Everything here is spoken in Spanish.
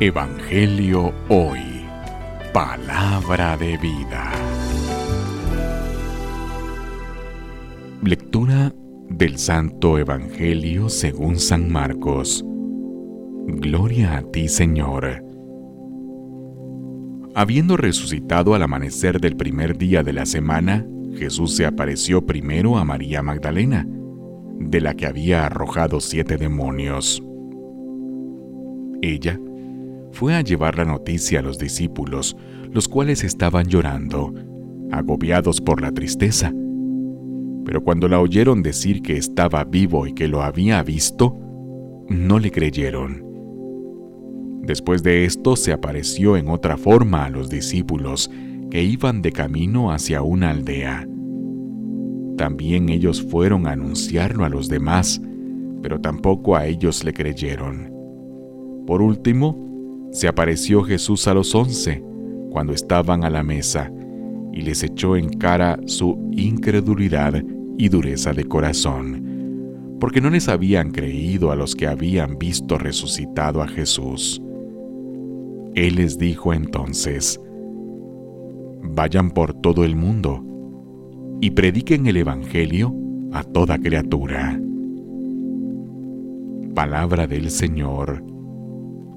Evangelio Hoy. Palabra de vida. Lectura del Santo Evangelio según San Marcos. Gloria a ti, Señor. Habiendo resucitado al amanecer del primer día de la semana, Jesús se apareció primero a María Magdalena, de la que había arrojado siete demonios. Ella fue a llevar la noticia a los discípulos, los cuales estaban llorando, agobiados por la tristeza. Pero cuando la oyeron decir que estaba vivo y que lo había visto, no le creyeron. Después de esto se apareció en otra forma a los discípulos que iban de camino hacia una aldea. También ellos fueron a anunciarlo a los demás, pero tampoco a ellos le creyeron. Por último, se apareció Jesús a los once cuando estaban a la mesa y les echó en cara su incredulidad y dureza de corazón, porque no les habían creído a los que habían visto resucitado a Jesús. Él les dijo entonces, Vayan por todo el mundo y prediquen el Evangelio a toda criatura. Palabra del Señor